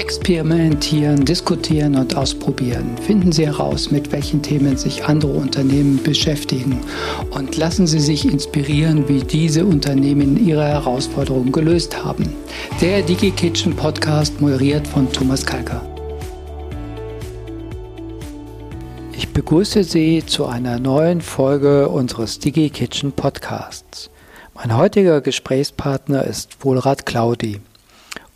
Experimentieren, diskutieren und ausprobieren. Finden Sie heraus, mit welchen Themen sich andere Unternehmen beschäftigen und lassen Sie sich inspirieren, wie diese Unternehmen ihre Herausforderungen gelöst haben. Der DigiKitchen Podcast moderiert von Thomas Kalker. Ich begrüße Sie zu einer neuen Folge unseres DigiKitchen Podcasts. Mein heutiger Gesprächspartner ist Wohlrat Claudi.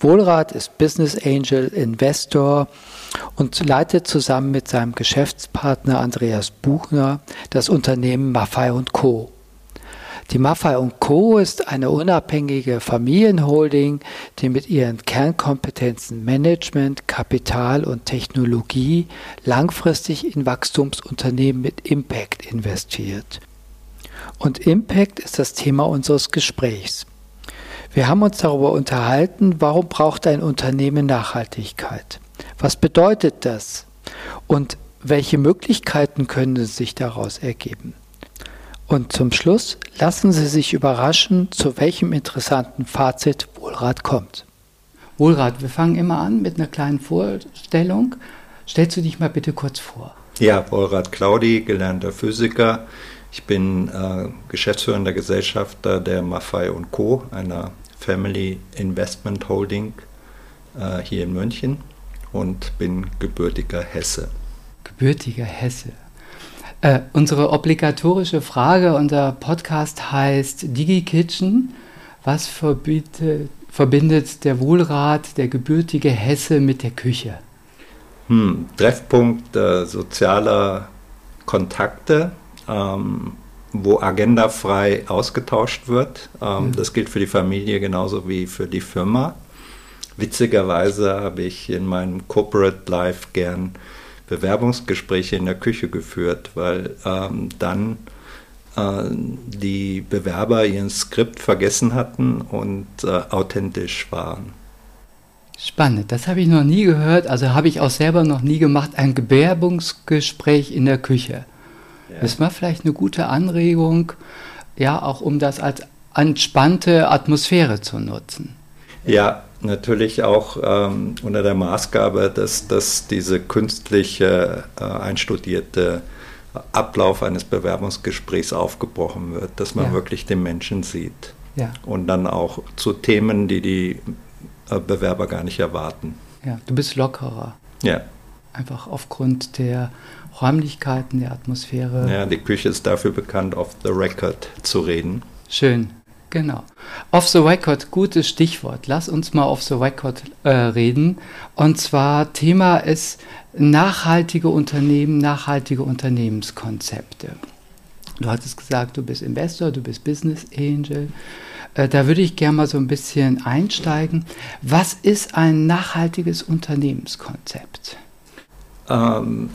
Wohlrat ist Business Angel, Investor und leitet zusammen mit seinem Geschäftspartner Andreas Buchner das Unternehmen Maffei Co. Die Maffei Co. ist eine unabhängige Familienholding, die mit ihren Kernkompetenzen Management, Kapital und Technologie langfristig in Wachstumsunternehmen mit Impact investiert. Und Impact ist das Thema unseres Gesprächs. Wir haben uns darüber unterhalten, warum braucht ein Unternehmen Nachhaltigkeit? Was bedeutet das? Und welche Möglichkeiten können sich daraus ergeben? Und zum Schluss lassen Sie sich überraschen, zu welchem interessanten Fazit Wohlrat kommt. Wohlrat, wir fangen immer an mit einer kleinen Vorstellung. Stellst du dich mal bitte kurz vor? Ja, Wohlrat Claudi, gelernter Physiker. Ich bin äh, geschäftsführender Gesellschafter der Maffei Co., einer Family Investment Holding äh, hier in München und bin gebürtiger Hesse. Gebürtiger Hesse. Äh, unsere obligatorische Frage, unser Podcast heißt DigiKitchen. Was verbietet, verbindet der Wohlrat, der gebürtige Hesse mit der Küche? Hm, Treffpunkt äh, sozialer Kontakte. Ähm, wo agendafrei ausgetauscht wird. Ähm, mhm. Das gilt für die Familie genauso wie für die Firma. Witzigerweise habe ich in meinem Corporate Life gern Bewerbungsgespräche in der Küche geführt, weil ähm, dann äh, die Bewerber ihren Skript vergessen hatten und äh, authentisch waren. Spannend, das habe ich noch nie gehört, also habe ich auch selber noch nie gemacht, ein Bewerbungsgespräch in der Küche. Ja. Das war vielleicht eine gute Anregung, ja, auch um das als entspannte Atmosphäre zu nutzen. Ja, natürlich auch ähm, unter der Maßgabe, dass, dass diese künstliche, äh, einstudierte Ablauf eines Bewerbungsgesprächs aufgebrochen wird, dass man ja. wirklich den Menschen sieht. Ja. Und dann auch zu Themen, die die äh, Bewerber gar nicht erwarten. Ja, du bist lockerer. Ja. Einfach aufgrund der Räumlichkeiten, der Atmosphäre. Ja, die Küche ist dafür bekannt, off the record zu reden. Schön, genau. Off the record, gutes Stichwort. Lass uns mal off the record äh, reden. Und zwar Thema ist nachhaltige Unternehmen, nachhaltige Unternehmenskonzepte. Du hattest gesagt, du bist Investor, du bist Business Angel. Äh, da würde ich gerne mal so ein bisschen einsteigen. Was ist ein nachhaltiges Unternehmenskonzept? Ähm,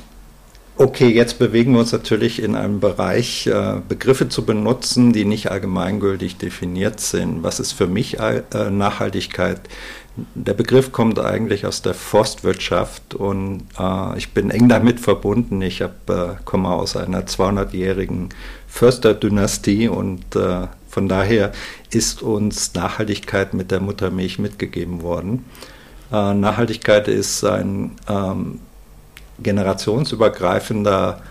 Okay, jetzt bewegen wir uns natürlich in einem Bereich, äh, Begriffe zu benutzen, die nicht allgemeingültig definiert sind. Was ist für mich äh, Nachhaltigkeit? Der Begriff kommt eigentlich aus der Forstwirtschaft und äh, ich bin eng damit verbunden. Ich komme aus einer 200-jährigen Försterdynastie und von daher ist uns Nachhaltigkeit mit der Muttermilch mitgegeben worden. Nachhaltigkeit ist ein ähm, generationsübergreifender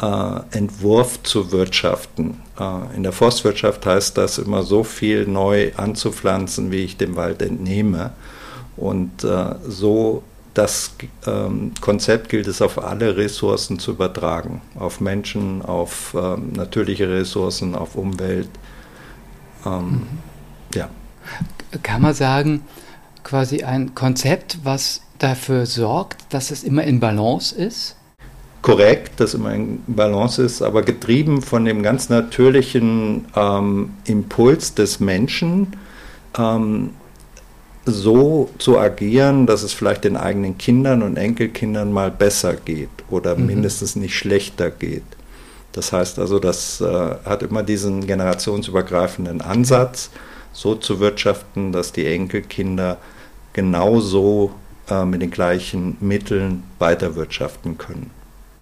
äh, Entwurf zu wirtschaften. Äh, in der Forstwirtschaft heißt das immer so viel neu anzupflanzen, wie ich dem Wald entnehme. Und äh, so das ähm, Konzept gilt es auf alle Ressourcen zu übertragen. Auf Menschen, auf ähm, natürliche Ressourcen, auf Umwelt. Ähm, mhm. Ja. Kann man sagen, quasi ein Konzept, was dafür sorgt, dass es immer in Balance ist? Korrekt, dass immer in Balance ist, aber getrieben von dem ganz natürlichen ähm, Impuls des Menschen, ähm, so zu agieren, dass es vielleicht den eigenen Kindern und Enkelkindern mal besser geht oder mhm. mindestens nicht schlechter geht. Das heißt also, das äh, hat immer diesen generationsübergreifenden Ansatz, so zu wirtschaften, dass die Enkelkinder genauso äh, mit den gleichen Mitteln weiterwirtschaften können.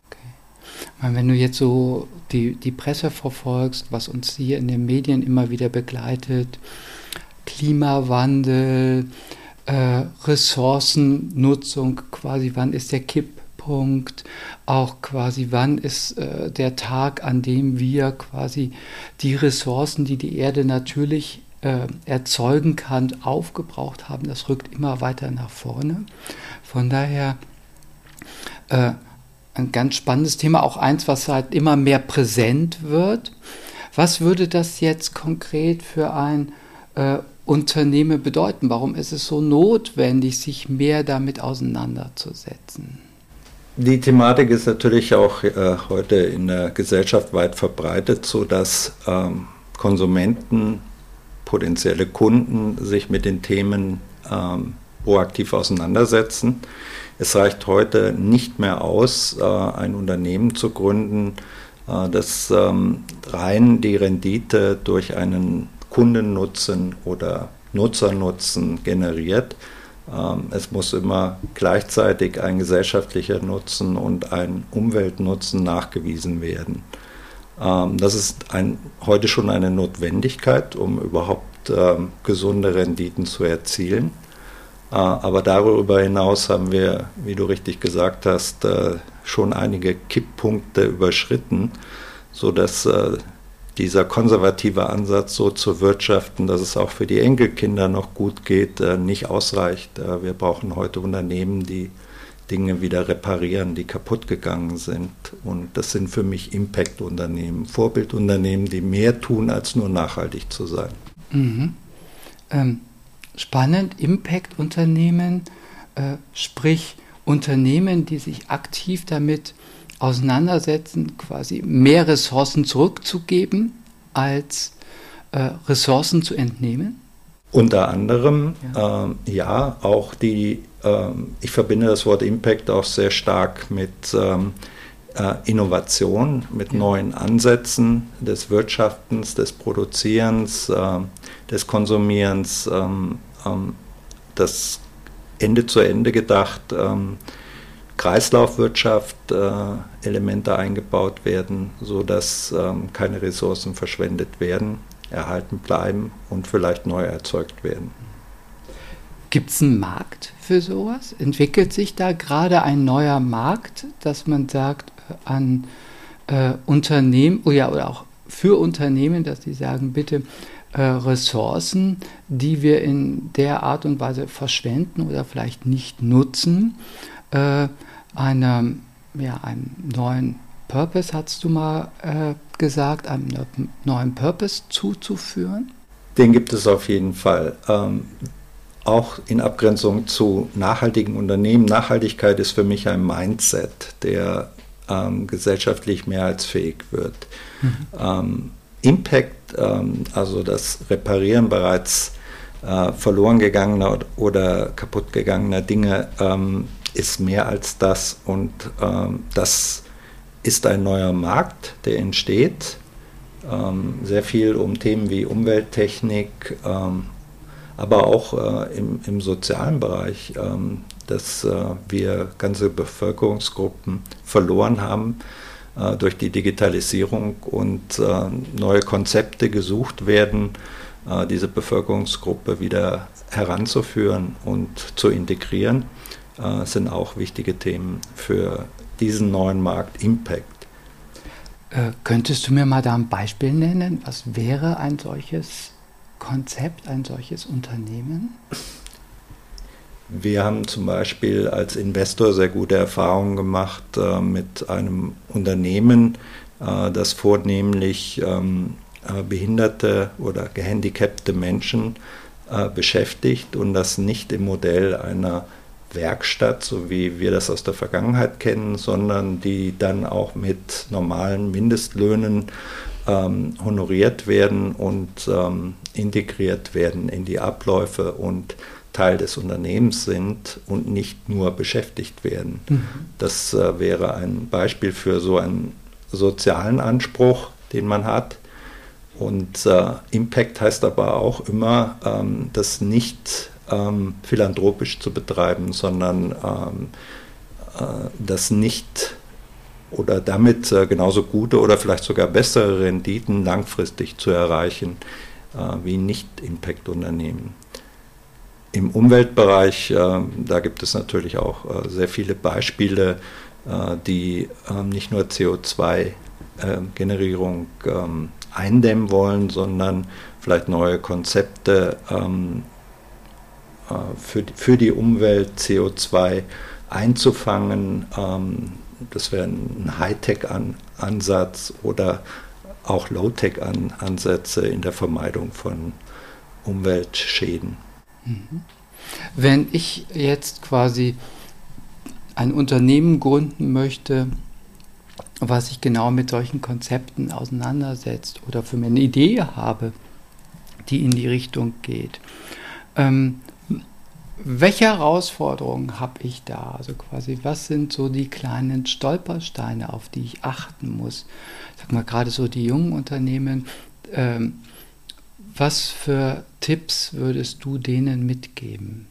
Okay. Wenn du jetzt so die, die Presse verfolgst, was uns hier in den Medien immer wieder begleitet, Klimawandel, äh, Ressourcennutzung, quasi wann ist der Kipppunkt, auch quasi wann ist äh, der Tag, an dem wir quasi die Ressourcen, die die Erde natürlich äh, erzeugen kann, aufgebraucht haben. Das rückt immer weiter nach vorne. Von daher äh, ein ganz spannendes Thema, auch eins, was halt immer mehr präsent wird. Was würde das jetzt konkret für ein äh, Unternehmen bedeuten? Warum ist es so notwendig, sich mehr damit auseinanderzusetzen? Die Thematik ist natürlich auch äh, heute in der Gesellschaft weit verbreitet, sodass ähm, Konsumenten, potenzielle Kunden sich mit den Themen ähm, proaktiv auseinandersetzen. Es reicht heute nicht mehr aus, äh, ein Unternehmen zu gründen, äh, das ähm, rein die Rendite durch einen Kundennutzen oder Nutzernutzen generiert. Ähm, es muss immer gleichzeitig ein gesellschaftlicher Nutzen und ein Umweltnutzen nachgewiesen werden. Ähm, das ist ein, heute schon eine Notwendigkeit, um überhaupt gesunde Renditen zu erzielen. Äh, aber darüber hinaus haben wir, wie du richtig gesagt hast, äh, schon einige Kipppunkte überschritten, sodass äh, dieser konservative Ansatz, so zu wirtschaften, dass es auch für die Enkelkinder noch gut geht, nicht ausreicht. Wir brauchen heute Unternehmen, die Dinge wieder reparieren, die kaputt gegangen sind. Und das sind für mich Impact-Unternehmen, Vorbildunternehmen, die mehr tun, als nur nachhaltig zu sein. Mhm. Ähm spannend, Impact-Unternehmen, äh, sprich Unternehmen, die sich aktiv damit auseinandersetzen, quasi mehr Ressourcen zurückzugeben, als äh, Ressourcen zu entnehmen? Unter anderem, ja, ähm, ja auch die, ich verbinde das Wort Impact auch sehr stark mit ähm, äh, Innovation, mit neuen Ansätzen des Wirtschaftens, des Produzierens, äh, des Konsumierens, ähm, ähm, das Ende zu Ende gedacht, ähm, Kreislaufwirtschaft, äh, Elemente eingebaut werden, sodass ähm, keine Ressourcen verschwendet werden, erhalten bleiben und vielleicht neu erzeugt werden. Gibt es einen Markt für sowas? Entwickelt sich da gerade ein neuer Markt, dass man sagt, äh, an äh, Unternehmen oder, oh oder auch für Unternehmen, dass sie sagen, bitte äh, Ressourcen, die wir in der Art und Weise verschwenden oder vielleicht nicht nutzen, äh, eine, ja, einen neuen Purpose, hast du mal äh, gesagt, einem neuen Purpose zuzuführen? Den gibt es auf jeden Fall. Ähm, auch in Abgrenzung zu nachhaltigen Unternehmen. Nachhaltigkeit ist für mich ein Mindset, der ähm, gesellschaftlich mehrheitsfähig wird. Mhm. Ähm, Impact, ähm, also das Reparieren bereits äh, verloren gegangener oder kaputt gegangener Dinge, ähm, ist mehr als das und ähm, das ist ein neuer Markt, der entsteht. Ähm, sehr viel um Themen wie Umwelttechnik, aber auch äh, im, im, sozialen Bereich, ähm, dass äh, wir ganze Bevölkerungsgruppen verloren haben äh, durch die Digitalisierung und äh, neue Konzepte gesucht werden, äh, diese Bevölkerungsgruppe wieder heranzuführen und zu integrieren, sind auch wichtige Themen für diesen neuen Markt Impact. Äh, könntest du mir mal da ein Beispiel nennen? Was wäre ein solches Konzept, ein solches Unternehmen? Wir haben zum Beispiel als Investor sehr gute Erfahrungen gemacht äh, mit einem Unternehmen, äh, das vornehmlich ähm, äh, behinderte oder gehandicapte Menschen äh, beschäftigt und das nicht im Modell einer Werkstatt, so wie wir das aus der Vergangenheit kennen, sondern die dann auch mit normalen Mindestlöhnen ähm, honoriert werden und ähm, integriert werden in die Abläufe und Teil des Unternehmens sind und nicht nur beschäftigt werden. Mhm. Das äh, wäre ein Beispiel für so einen sozialen Anspruch, den man hat. Und äh, Impact heißt aber auch immer, ähm, das nicht ähm, philanthropisch zu betreiben, sondern ähm, äh, das nicht oder damit äh, genauso gute oder vielleicht sogar bessere Renditen langfristig zu erreichen wie Nicht-Impact-Unternehmen. Im Umweltbereich, äh, da gibt es natürlich auch äh, sehr viele Beispiele, äh, die ähm, nicht nur CO2-Generierung ähm, eindämmen wollen, sondern vielleicht neue Konzepte ähm, für, für die Umwelt CO2 einzufangen. das wäre ein Hightech-Ansatz oder auch Low-Tech-Ansätze in der Vermeidung von Umweltschäden. Mhm. Wenn ich jetzt quasi ein Unternehmen gründen möchte, was sich genau mit solchen Konzepten auseinandersetzt oder für mich eine Idee habe, die in die Richtung geht. Ähm, welche Herausforderungen habe ich da? Also quasi, was sind so die kleinen Stolpersteine, auf die ich achten muss? Sag mal, gerade so die jungen Unternehmen, ähm, was für Tipps würdest du denen mitgeben?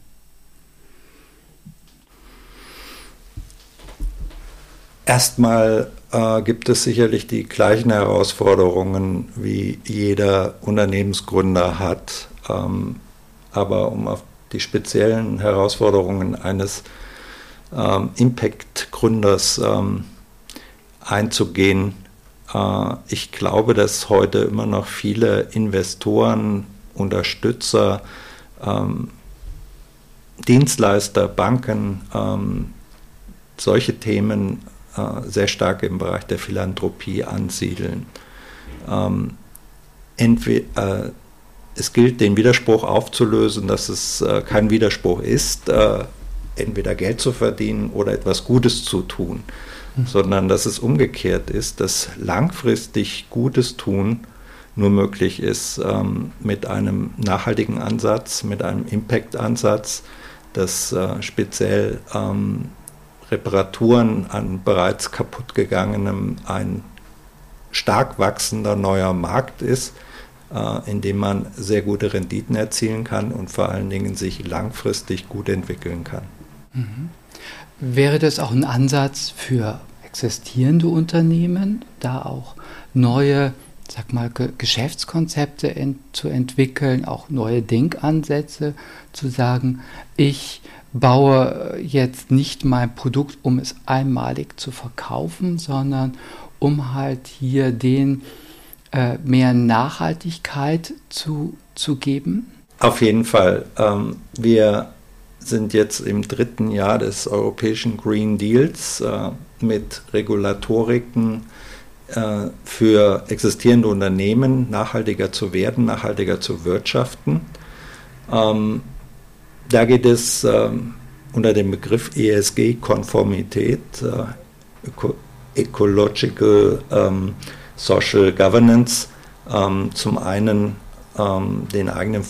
Erstmal äh, gibt es sicherlich die gleichen Herausforderungen, wie jeder Unternehmensgründer hat. Ähm, aber um auf die speziellen Herausforderungen eines ähm, Impact-Gründers ähm, einzugehen, äh, ich glaube, dass heute immer noch viele Investoren, Unterstützer, ähm, Dienstleister, Banken ähm, solche Themen äh, sehr stark im Bereich der Philanthropie ansiedeln. Ähm, entweder, äh, es gilt, den Widerspruch aufzulösen, dass es äh, kein Widerspruch ist, äh, entweder Geld zu verdienen oder etwas Gutes zu tun sondern dass es umgekehrt ist, dass langfristig Gutes tun nur möglich ist ähm, mit einem nachhaltigen Ansatz, mit einem Impact-Ansatz, dass äh, speziell ähm, Reparaturen an bereits kaputt gegangenem ein stark wachsender neuer Markt ist, äh, in dem man sehr gute Renditen erzielen kann und vor allen Dingen sich langfristig gut entwickeln kann. Mhm. Wäre das auch ein Ansatz für existierende Unternehmen, da auch neue sag mal, Geschäftskonzepte ent zu entwickeln, auch neue Denkansätze zu sagen, ich baue jetzt nicht mein Produkt, um es einmalig zu verkaufen, sondern um halt hier den äh, mehr Nachhaltigkeit zu, zu geben? Auf jeden Fall. Ähm, wir sind jetzt im dritten Jahr des europäischen Green Deals äh, mit Regulatoriken äh, für existierende Unternehmen nachhaltiger zu werden, nachhaltiger zu wirtschaften. Ähm, da geht es ähm, unter dem Begriff ESG-Konformität, äh, Eco Ecological ähm, Social Governance, ähm, zum einen ähm, den eigenen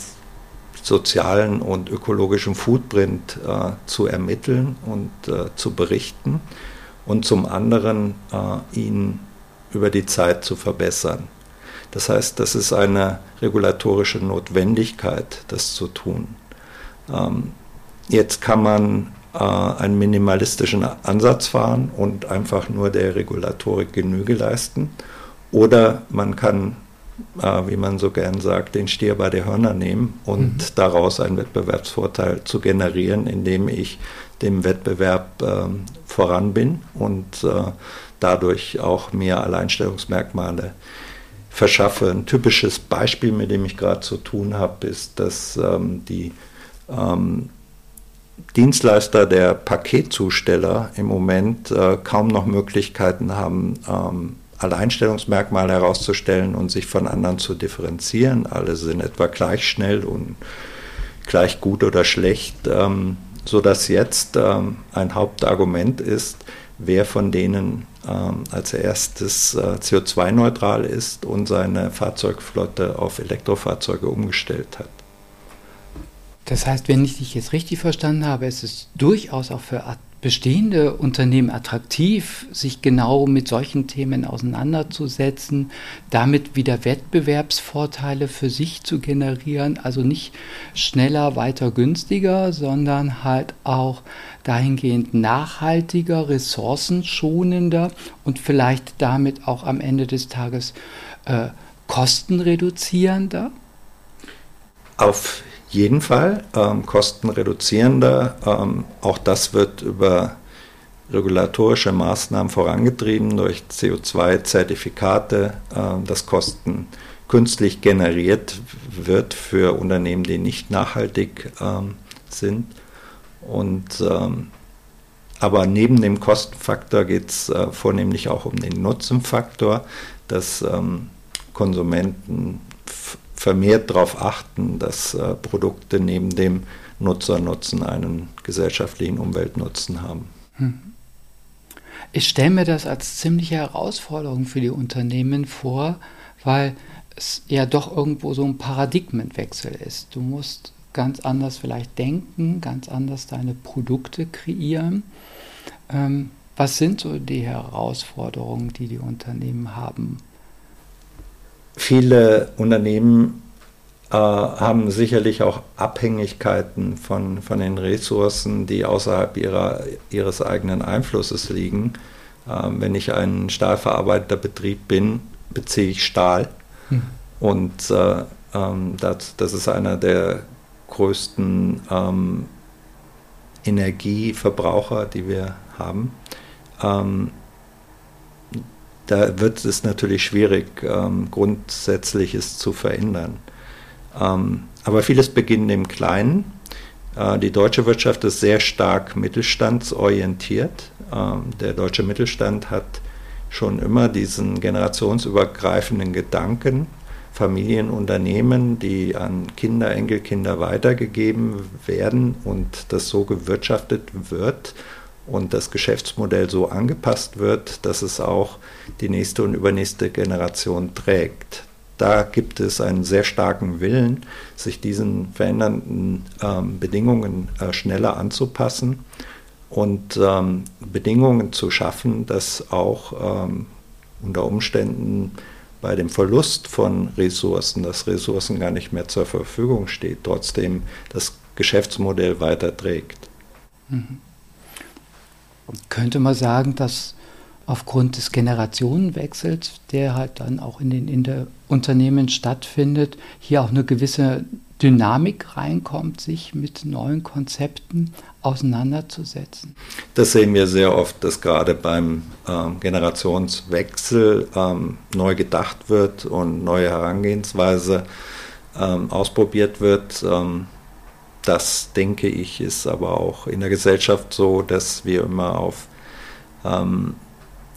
sozialen und ökologischen Footprint äh, zu ermitteln und äh, zu berichten und zum anderen äh, ihn über die Zeit zu verbessern. Das heißt, das ist eine regulatorische Notwendigkeit, das zu tun. Ähm, jetzt kann man äh, einen minimalistischen Ansatz fahren und einfach nur der Regulatorik Genüge leisten. Oder man kann äh, wie man so gern sagt, den Stier bei der Hörner nehmen und mhm. daraus einen Wettbewerbsvorteil zu generieren, indem ich dem Wettbewerb äh, voran bin und äh, dadurch auch mehr Alleinstellungsmerkmale verschaffe. Ein typisches Beispiel, mit dem ich gerade zu tun habe, ist, dass ähm, die ähm, Dienstleister der Paketzusteller im Moment äh, kaum noch Möglichkeiten haben, ähm, Alleinstellungsmerkmale herauszustellen und sich von anderen zu differenzieren. Alle sind etwa gleich schnell und gleich gut oder schlecht, ähm, sodass jetzt ähm, ein Hauptargument ist, wer von denen ähm, als erstes äh, CO2-neutral ist und seine Fahrzeugflotte auf Elektrofahrzeuge umgestellt hat. Das heißt, wenn ich dich jetzt richtig verstanden habe, ist es durchaus auch für bestehende Unternehmen attraktiv, sich genau mit solchen Themen auseinanderzusetzen, damit wieder Wettbewerbsvorteile für sich zu generieren, also nicht schneller, weiter, günstiger, sondern halt auch dahingehend nachhaltiger, ressourcenschonender und vielleicht damit auch am Ende des Tages äh, kostenreduzierender? Auf jeden Fall ähm, kostenreduzierender. Ähm, auch das wird über regulatorische Maßnahmen vorangetrieben durch CO2-Zertifikate, äh, dass Kosten künstlich generiert wird für Unternehmen, die nicht nachhaltig ähm, sind. Und, ähm, aber neben dem Kostenfaktor geht es äh, vornehmlich auch um den Nutzenfaktor, dass ähm, Konsumenten vermehrt darauf achten, dass äh, Produkte neben dem Nutzernutzen einen gesellschaftlichen Umweltnutzen haben. Hm. Ich stelle mir das als ziemliche Herausforderung für die Unternehmen vor, weil es ja doch irgendwo so ein Paradigmenwechsel ist. Du musst ganz anders vielleicht denken, ganz anders deine Produkte kreieren. Ähm, was sind so die Herausforderungen, die die Unternehmen haben? Viele Unternehmen äh, haben sicherlich auch Abhängigkeiten von, von den Ressourcen, die außerhalb ihrer, ihres eigenen Einflusses liegen. Äh, wenn ich ein stahlverarbeitender Betrieb bin, beziehe ich Stahl. Hm. Und äh, ähm, das, das ist einer der größten ähm, Energieverbraucher, die wir haben. Ähm, da wird es natürlich schwierig, ähm, Grundsätzliches zu verändern. Ähm, aber vieles beginnt im Kleinen. Äh, die deutsche Wirtschaft ist sehr stark mittelstandsorientiert. Ähm, der deutsche Mittelstand hat schon immer diesen generationsübergreifenden Gedanken, Familienunternehmen, die an Kinder, Enkelkinder weitergegeben werden und das so gewirtschaftet wird und das Geschäftsmodell so angepasst wird, dass es auch die nächste und übernächste Generation trägt. Da gibt es einen sehr starken Willen, sich diesen verändernden ähm, Bedingungen äh, schneller anzupassen und ähm, Bedingungen zu schaffen, dass auch ähm, unter Umständen bei dem Verlust von Ressourcen, dass Ressourcen gar nicht mehr zur Verfügung steht, trotzdem das Geschäftsmodell weiter trägt. Mhm. Könnte man sagen, dass aufgrund des Generationenwechsels, der halt dann auch in den in Unternehmen stattfindet, hier auch eine gewisse Dynamik reinkommt, sich mit neuen Konzepten auseinanderzusetzen. Das sehen wir sehr oft, dass gerade beim ähm, Generationswechsel ähm, neu gedacht wird und neue Herangehensweise ähm, ausprobiert wird. Das denke ich ist aber auch in der Gesellschaft so, dass wir immer auf ähm,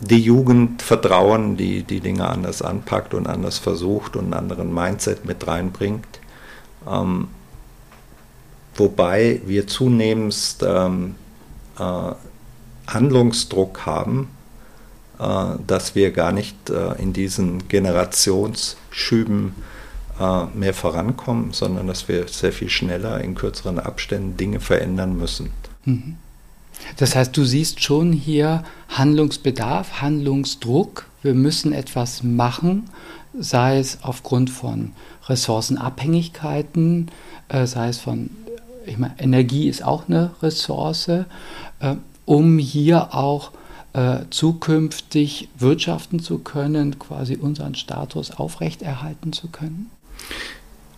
die Jugend vertrauen, die die Dinge anders anpackt und anders versucht und einen anderen Mindset mit reinbringt. Ähm, wobei wir zunehmend ähm, äh, Handlungsdruck haben, äh, dass wir gar nicht äh, in diesen Generationsschüben mehr vorankommen, sondern dass wir sehr viel schneller in kürzeren Abständen Dinge verändern müssen. Mhm. Das heißt, du siehst schon hier Handlungsbedarf, Handlungsdruck. Wir müssen etwas machen, sei es aufgrund von Ressourcenabhängigkeiten, äh, sei es von, ich meine, Energie ist auch eine Ressource, äh, um hier auch äh, zukünftig wirtschaften zu können, quasi unseren Status aufrechterhalten zu können?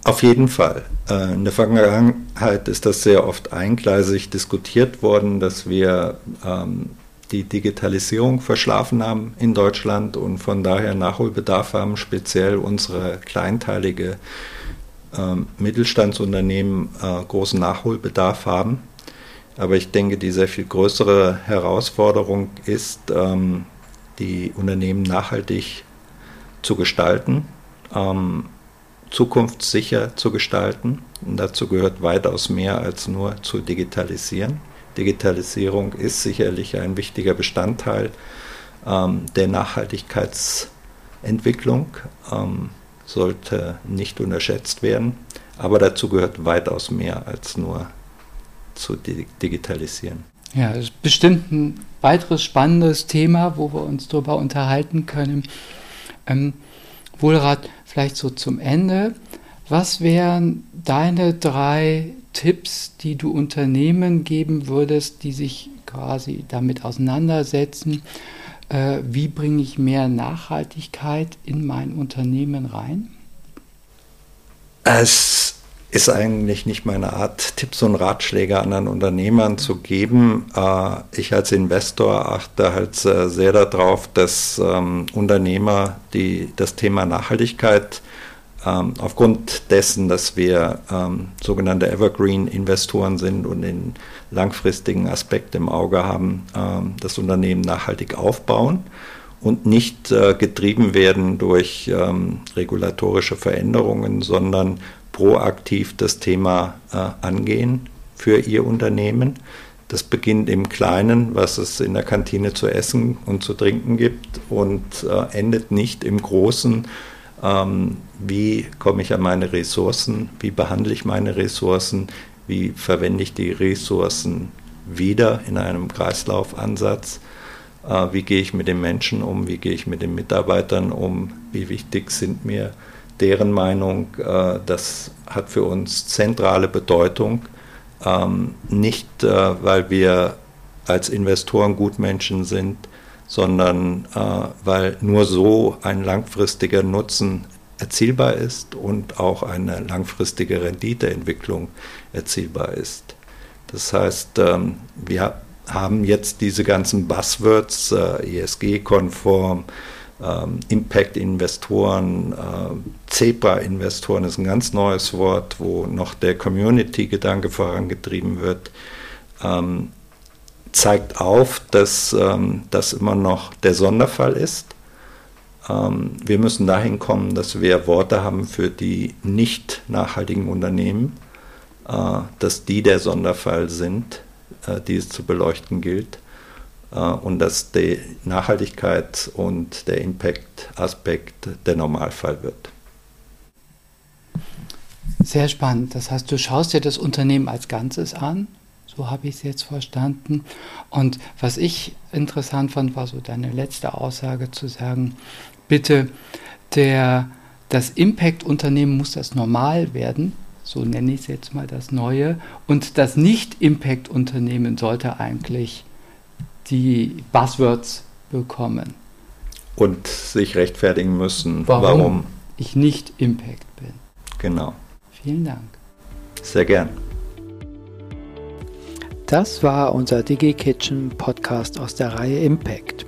Auf jeden Fall. Äh, in der Vergangenheit ist das sehr oft eingleisig diskutiert worden, dass wir ähm, die Digitalisierung verschlafen haben in Deutschland und von daher Nachholbedarf haben, speziell unsere kleinteilige ähm, Mittelstandsunternehmen äh, großen Nachholbedarf haben. Aber ich denke, die sehr viel größere Herausforderung ist, ähm, die Unternehmen nachhaltig zu gestalten zukunftssicher zu gestalten. Und dazu gehört weitaus mehr als nur zu digitalisieren. Digitalisierung ist sicherlich ein wichtiger Bestandteil ähm, der Nachhaltigkeitsentwicklung, ähm, sollte nicht unterschätzt werden. Aber dazu gehört weitaus mehr als nur zu digitalisieren. Ja, das ist bestimmt ein weiteres spannendes Thema, wo wir uns darüber unterhalten können. Ähm, Wohlrat, vielleicht so zum Ende. Was wären deine drei Tipps, die du Unternehmen geben würdest, die sich quasi damit auseinandersetzen? Äh, wie bringe ich mehr Nachhaltigkeit in mein Unternehmen rein? Es ist eigentlich nicht meine Art, Tipps und Ratschläge anderen Unternehmern zu geben. Äh, ich als Investor achte halt sehr darauf, dass ähm, Unternehmer die das Thema Nachhaltigkeit ähm, aufgrund dessen, dass wir ähm, sogenannte Evergreen-Investoren sind und den langfristigen Aspekt im Auge haben, das Unternehmen nachhaltig aufbauen und nicht äh, getrieben werden durch regulatorische Veränderungen, sondern proaktiv das Thema äh, angehen für ihr Unternehmen. Das beginnt im Kleinen, was es in der Kantine zu essen und zu trinken gibt und äh, endet nicht im Großen. Ähm, wie komme ich an meine Ressourcen? Wie behandle ich meine Ressourcen? Wie verwende ich die Ressourcen wieder in einem Kreislaufansatz? Äh, wie gehe ich mit den Menschen um? Wie gehe ich mit den Mitarbeitern um? Wie wichtig sind mir deren Meinung, äh, das hat für uns zentrale Bedeutung. Ähm, nicht, äh, weil wir als Investoren Gutmenschen sind, sondern äh, weil nur so ein langfristiger Nutzen erzielbar ist und auch eine langfristige Renditeentwicklung erzielbar ist. Das heißt, ähm, wir haben jetzt diese ganzen Buzzwords, ESG-konform, ähm, Impact-Investoren, äh, CEPA-Investoren ist ein ganz neues Wort, wo noch der Community-Gedanke vorangetrieben wird, ähm, zeigt auf, dass ähm, das immer noch der Sonderfall ist. Ähm, wir müssen dahin kommen, dass wir Worte haben für die nicht nachhaltigen Unternehmen, äh, dass die der Sonderfall sind, äh, die es zu beleuchten gilt und dass die Nachhaltigkeit und der Impact-Aspekt der Normalfall wird. Sehr spannend. Das heißt, du schaust dir das Unternehmen als Ganzes an. So habe ich es jetzt verstanden. Und was ich interessant fand, war so deine letzte Aussage zu sagen, bitte, der, das Impact-Unternehmen muss das normal werden. So nenne ich es jetzt mal das Neue. Und das Nicht-Impact-Unternehmen sollte eigentlich die Buzzwords bekommen. Und sich rechtfertigen müssen, warum, warum ich nicht Impact bin. Genau. Vielen Dank. Sehr gern. Das war unser DigiKitchen Podcast aus der Reihe Impact.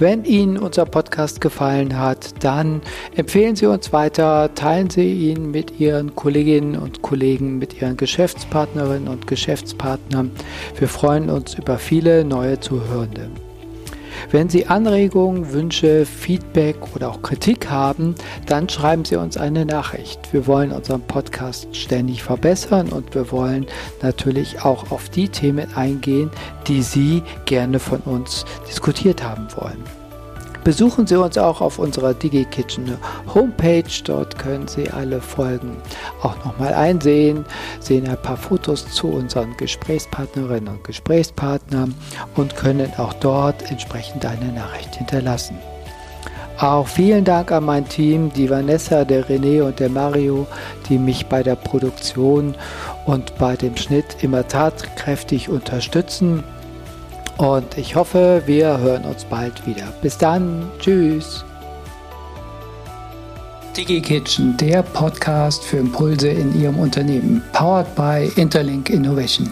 Wenn Ihnen unser Podcast gefallen hat, dann empfehlen Sie uns weiter, teilen Sie ihn mit Ihren Kolleginnen und Kollegen, mit Ihren Geschäftspartnerinnen und Geschäftspartnern. Wir freuen uns über viele neue Zuhörende. Wenn Sie Anregungen, Wünsche, Feedback oder auch Kritik haben, dann schreiben Sie uns eine Nachricht. Wir wollen unseren Podcast ständig verbessern und wir wollen natürlich auch auf die Themen eingehen, die Sie gerne von uns diskutiert haben wollen. Besuchen Sie uns auch auf unserer DigiKitchen Homepage. Dort können Sie alle Folgen auch nochmal einsehen, sehen ein paar Fotos zu unseren Gesprächspartnerinnen und Gesprächspartnern und können auch dort entsprechend eine Nachricht hinterlassen. Auch vielen Dank an mein Team, die Vanessa, der René und der Mario, die mich bei der Produktion und bei dem Schnitt immer tatkräftig unterstützen. Und ich hoffe, wir hören uns bald wieder. Bis dann. Tschüss. DigiKitchen, der Podcast für Impulse in Ihrem Unternehmen. Powered by Interlink Innovation.